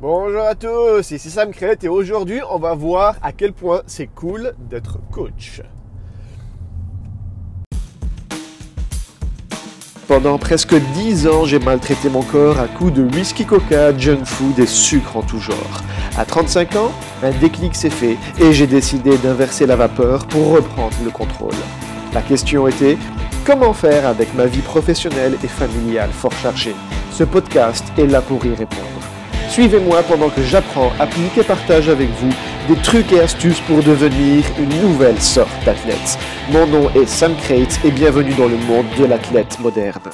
Bonjour à tous, ici Sam Crête et aujourd'hui on va voir à quel point c'est cool d'être coach. Pendant presque 10 ans, j'ai maltraité mon corps à coups de whisky coca, junk food et sucre en tout genre. À 35 ans, un déclic s'est fait et j'ai décidé d'inverser la vapeur pour reprendre le contrôle. La question était comment faire avec ma vie professionnelle et familiale fort chargée? Ce podcast est là pour y répondre. Suivez-moi pendant que j'apprends, applique et partage avec vous des trucs et astuces pour devenir une nouvelle sorte d'athlète. Mon nom est Sam Crate et bienvenue dans le monde de l'athlète moderne.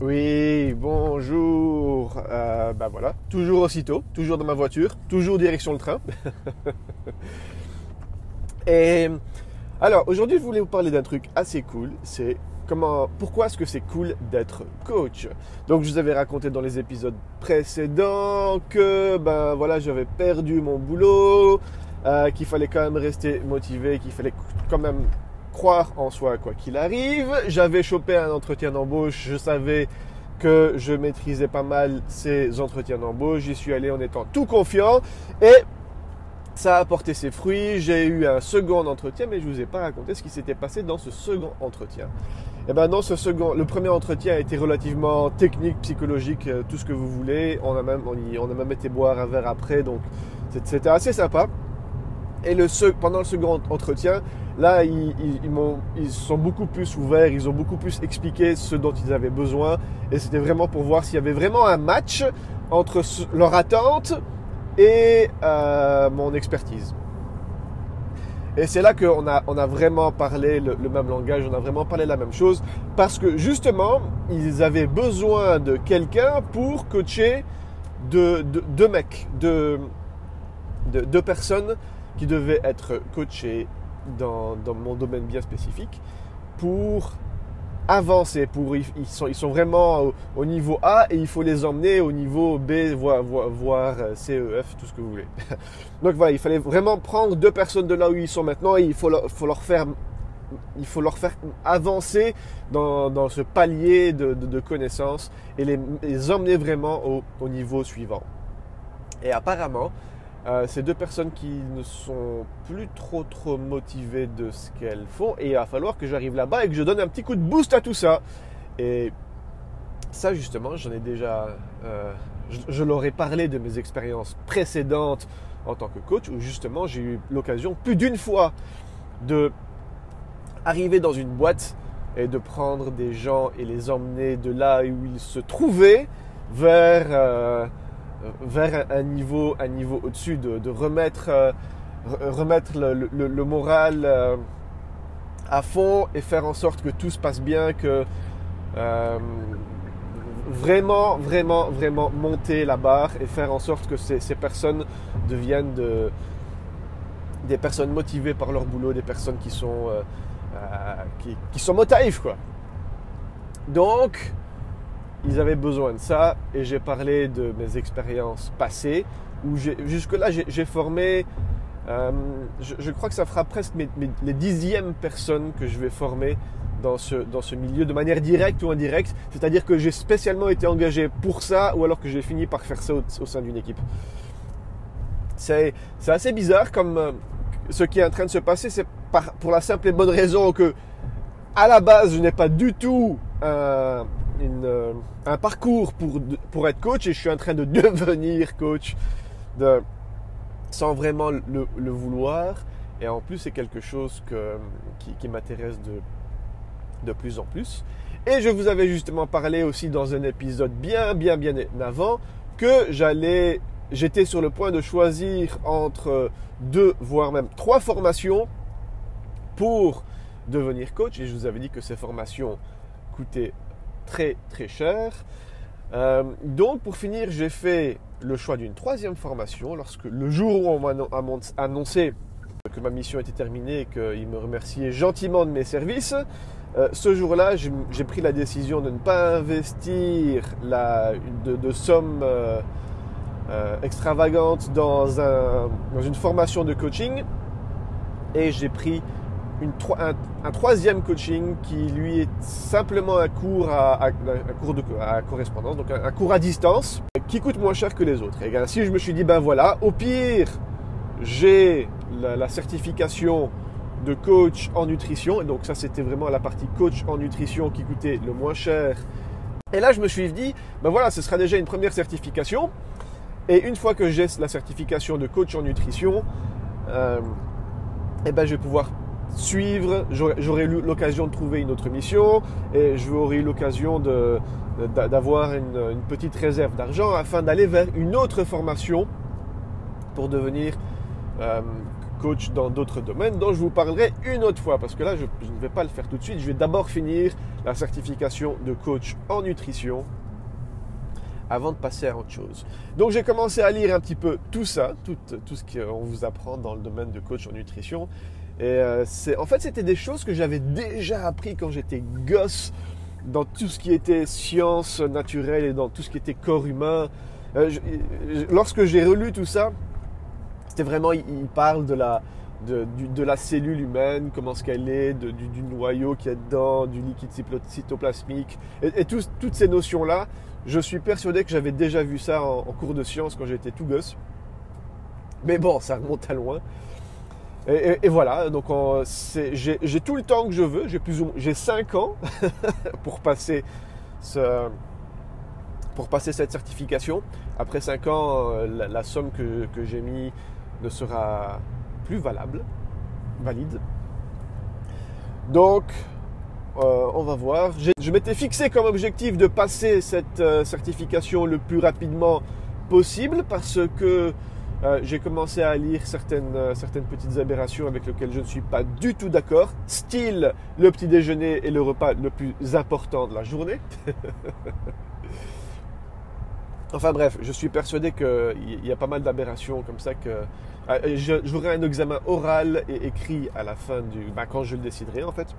Oui, bonjour. Bah voilà, toujours aussitôt, toujours dans ma voiture, toujours direction le train. et alors aujourd'hui, je voulais vous parler d'un truc assez cool. C'est pourquoi est-ce que c'est cool d'être coach? Donc je vous avais raconté dans les épisodes précédents que ben voilà j'avais perdu mon boulot, euh, qu'il fallait quand même rester motivé, qu'il fallait quand même croire en soi quoi qu'il arrive. J'avais chopé un entretien d'embauche, je savais que je maîtrisais pas mal ces entretiens d'embauche. J'y suis allé en étant tout confiant et ça a apporté ses fruits. J'ai eu un second entretien, mais je vous ai pas raconté ce qui s'était passé dans ce second entretien. Et eh ben dans ce second, le premier entretien a été relativement technique, psychologique, euh, tout ce que vous voulez. On a même, on, a même été boire un verre après, donc c'était assez sympa. Et le, pendant le second entretien, là, ils, ils, sont beaucoup plus ouverts, ils ont beaucoup plus expliqué ce dont ils avaient besoin. Et c'était vraiment pour voir s'il y avait vraiment un match entre leur attente et euh, mon expertise. Et c'est là qu'on a, on a vraiment parlé le, même langage, on a vraiment parlé la même chose, parce que justement, ils avaient besoin de quelqu'un pour coacher deux de, mecs, deux de, personnes qui devaient être coachées dans, dans mon domaine bien spécifique pour avancer, pour, ils, sont, ils sont vraiment au, niveau A et il faut les emmener au niveau B, voire, voire, euh, CEF, tout ce que vous voulez. Donc voilà, il fallait vraiment prendre deux personnes de là où ils sont maintenant et il faut leur, faut leur faire il faut leur faire avancer dans, dans ce palier de, de, connaissances et les, les emmener vraiment au, au, niveau suivant. Et apparemment, euh, ces deux personnes qui ne sont plus trop trop motivées de ce qu'elles font et il va falloir que j'arrive là-bas et que je donne un petit coup de boost à tout ça. Et ça justement, j'en ai déjà, euh, je, je, leur ai parlé de mes expériences précédentes en tant que coach où justement j'ai eu l'occasion plus d'une fois de arriver dans une boîte et de prendre des gens et les emmener de là où ils se trouvaient vers euh, vers un niveau, un niveau au-dessus, de, remettre, euh, remettre le, moral euh, à fond et faire en sorte que tout se passe bien, que euh, vraiment, vraiment, vraiment monter la barre et faire en sorte que ces, personnes deviennent de, des personnes motivées par leur boulot, des personnes qui sont, qui, sont quoi. Donc, ils avaient besoin de ça et j'ai parlé de mes expériences passées où jusque-là j'ai formé, euh, je, crois que ça fera presque les dixièmes personnes que je vais former dans ce, dans ce milieu de manière directe ou indirecte, c'est-à-dire que j'ai spécialement été engagé pour ça ou alors que j'ai fini par faire ça au, sein d'une équipe. C'est assez bizarre comme euh, ce qui est en train de se passer, c'est pour la simple et bonne raison que à la base je n'ai pas du tout euh, un parcours pour, pour être coach et je suis en train de devenir coach sans vraiment le, vouloir. Et en plus, c'est quelque chose que, qui, m'intéresse de, de plus en plus. Et je vous avais justement parlé aussi dans un épisode bien, bien, bien avant que j'allais, j'étais sur le point de choisir entre deux, voire même trois formations pour devenir coach. Et je vous avais dit que ces formations coûtaient très très cher. Euh, donc pour finir, j'ai fait le choix d'une troisième formation lorsque le jour où on m'a annoncé que ma mission était terminée et qu'il me remerciait gentiment de mes services, euh, ce jour-là, j'ai pris la décision de ne pas investir la, de, de sommes euh, extravagantes dans, un, dans une formation de coaching et j'ai pris un, troisième coaching qui lui est simplement un cours à, cours de correspondance, donc un, cours à distance qui coûte moins cher que les autres. Et ainsi, je me suis dit, ben voilà, au pire, j'ai la, certification de coach en nutrition. Et donc ça, c'était vraiment la partie coach en nutrition qui coûtait le moins cher. Et là, je me suis dit, ben voilà, ce sera déjà une première certification. Et une fois que j'ai la certification de coach en nutrition, euh, eh ben, je vais pouvoir suivre, j'aurai eu l'occasion de trouver une autre mission et j'aurai eu l'occasion d'avoir une, petite réserve d'argent afin d'aller vers une autre formation pour devenir euh, coach dans d'autres domaines dont je vous parlerai une autre fois parce que là je, ne vais pas le faire tout de suite. Je vais d'abord finir la certification de coach en nutrition avant de passer à autre chose. Donc j'ai commencé à lire un petit peu tout ça, tout, tout ce qu'on vous apprend dans le domaine de coach en nutrition. Et euh, en fait, c'était des choses que j'avais déjà appris quand j'étais gosse dans tout ce qui était sciences naturelles et dans tout ce qui était corps humain. Euh, lorsque j'ai relu tout ça, c'était vraiment, il, parle de la, de, de, cellule humaine, comment ce qu'elle est, du, du, noyau qui est dedans, du liquide cytoplasmique, et, toutes ces notions-là, je suis persuadé que j'avais déjà vu ça en, en cours de sciences quand j'étais tout gosse. Mais bon, ça remonte à loin. Et, voilà, donc j'ai tout le temps que je veux, j'ai plus j'ai 5 ans pour passer pour passer cette certification. Après 5 ans, euh, la, somme que, j'ai mis ne sera plus valable, valide. Donc, euh, on va voir. Je m'étais fixé comme objectif de passer cette euh, certification le plus rapidement possible parce que euh, j'ai commencé à lire certaines, euh, certaines petites aberrations avec lesquelles je ne suis pas du tout d'accord. Style, le petit déjeuner est le repas le plus important de la journée. enfin bref, je suis persuadé qu'il y a pas mal d'aberrations comme ça que euh, j'aurai un examen oral et écrit à la fin du... Ben, quand je le déciderai en fait.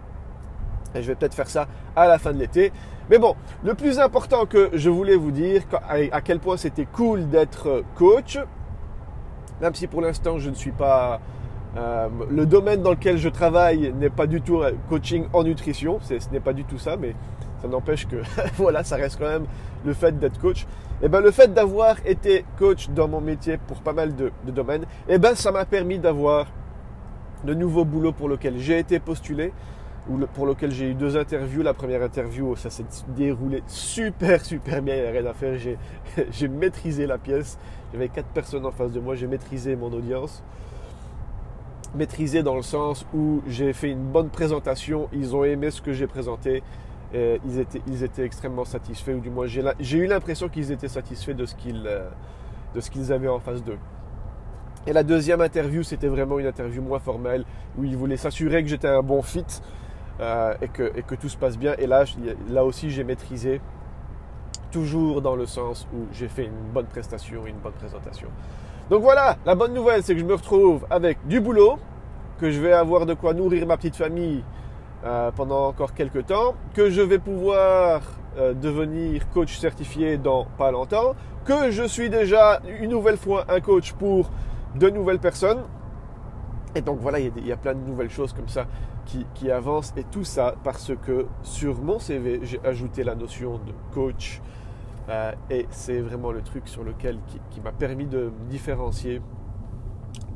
Et je vais peut-être faire ça à la fin de l'été. Mais bon, le plus important que je voulais vous dire, à quel point c'était cool d'être coach, même si pour l'instant je ne suis pas... Euh, le domaine dans lequel je travaille n'est pas du tout coaching en nutrition, ce n'est pas du tout ça, mais ça n'empêche que voilà, ça reste quand même le fait d'être coach. Et eh ben le fait d'avoir été coach dans mon métier pour pas mal de, domaines, et eh ben ça m'a permis d'avoir de nouveaux boulots pour lesquels j'ai été postulé pour lequel j'ai eu deux interviews. La première interview, ça s'est déroulé super, super bien. Il n'y a rien à faire. J'ai maîtrisé la pièce. J'avais quatre personnes en face de moi, j'ai maîtrisé mon audience. Maîtrisé dans le sens où j'ai fait une bonne présentation, ils ont aimé ce que j'ai présenté, et ils, étaient, extrêmement satisfaits, ou du moins j'ai eu l'impression qu'ils étaient satisfaits de ce euh, qu'ils avaient en face d'eux. Et la deuxième interview, c'était vraiment une interview moins formelle, où ils voulaient s'assurer que j'étais un bon fit euh, et, que, tout se passe bien. Et là, là aussi, j'ai maîtrisé toujours dans le sens où j'ai fait une bonne prestation, une bonne présentation. Donc voilà, la bonne nouvelle, c'est que je me retrouve avec du boulot, que je vais avoir de quoi nourrir ma petite famille euh, pendant encore quelques temps, que je vais pouvoir euh, devenir coach certifié dans pas longtemps, que je suis déjà une nouvelle fois un coach pour de nouvelles personnes. Et donc voilà, il y, a plein de nouvelles choses comme ça qui, avancent. Et tout ça parce que sur mon CV, j'ai ajouté la notion de coach euh, et c'est vraiment le truc sur lequel qui, m'a permis de me différencier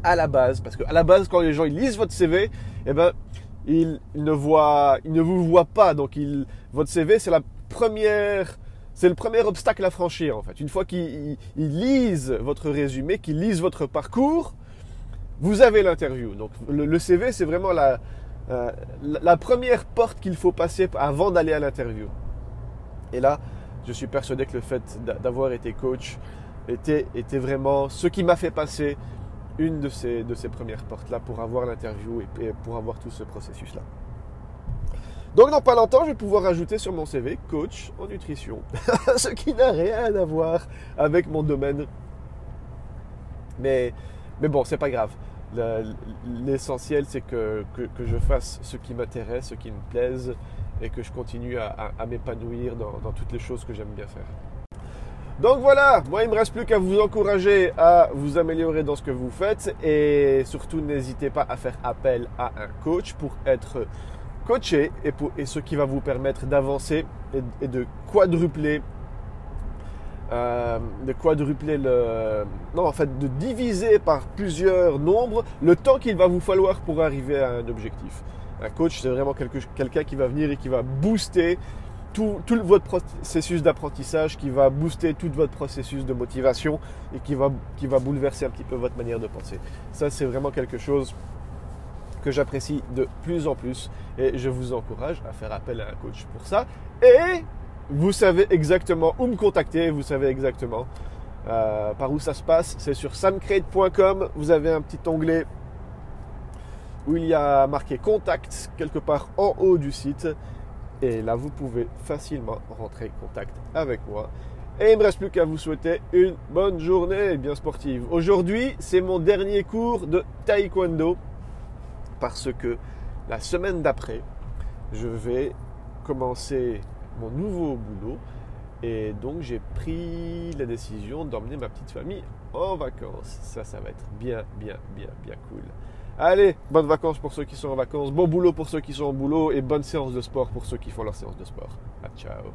à la base. Parce qu'à la base, quand les gens ils lisent votre CV, eh ben, ils, ne voient, ils ne vous voient pas. Donc, votre CV, c'est la première, c'est le premier obstacle à franchir en fait. Une fois qu'ils lisent votre résumé, qu'ils lisent votre parcours, vous avez l'interview. Donc, le, CV, c'est vraiment la, euh, la première porte qu'il faut passer avant d'aller à l'interview. Et là, je suis persuadé que le fait d'avoir été coach était, vraiment ce qui m'a fait passer une de ces, de ces premières portes-là pour avoir l'interview et, pour avoir tout ce processus-là. Donc dans pas longtemps, je vais pouvoir ajouter sur mon CV coach en nutrition, ce qui n'a rien à voir avec mon domaine. Mais, mais bon, c'est pas grave. L'essentiel, c'est que, que, je fasse ce qui m'intéresse, ce qui me plaise, et que je continue à, m'épanouir dans, toutes les choses que j'aime bien faire. Donc voilà, moi il me reste plus qu'à vous encourager à vous améliorer dans ce que vous faites et surtout n'hésitez pas à faire appel à un coach pour être coaché et, pour, et ce qui va vous permettre d'avancer et, de quadrupler euh, de quadrupler le non en fait de diviser par plusieurs nombres le temps qu'il va vous falloir pour arriver à un objectif. Un coach c'est vraiment quelqu'un qui va venir et qui va booster tout, votre processus d'apprentissage, qui va booster tout votre processus de motivation et qui va, qui va bouleverser un petit peu votre manière de penser. Ça, c'est vraiment quelque chose que j'apprécie de plus en plus et je vous encourage à faire appel à un coach pour ça. Et vous savez exactement où me contacter, vous savez exactement euh, par où ça se passe. C'est sur samcrate.com, vous avez un petit onglet où il y a marqué contact quelque part en haut du site et là, vous pouvez facilement rentrer en contact avec moi. Et il ne me reste plus qu'à vous souhaiter une bonne journée bien sportive. Aujourd'hui, c'est mon dernier cours de taekwondo parce que la semaine d'après, je vais commencer mon nouveau boulot et donc j'ai pris la décision d'emmener ma petite famille en vacances. Ça, ça va être bien, bien, bien, bien cool. Allez, bonnes vacances pour ceux qui sont en vacances, bon boulot pour ceux qui sont en boulot et bonne séance de sport pour ceux qui font leur séance de sport. ciao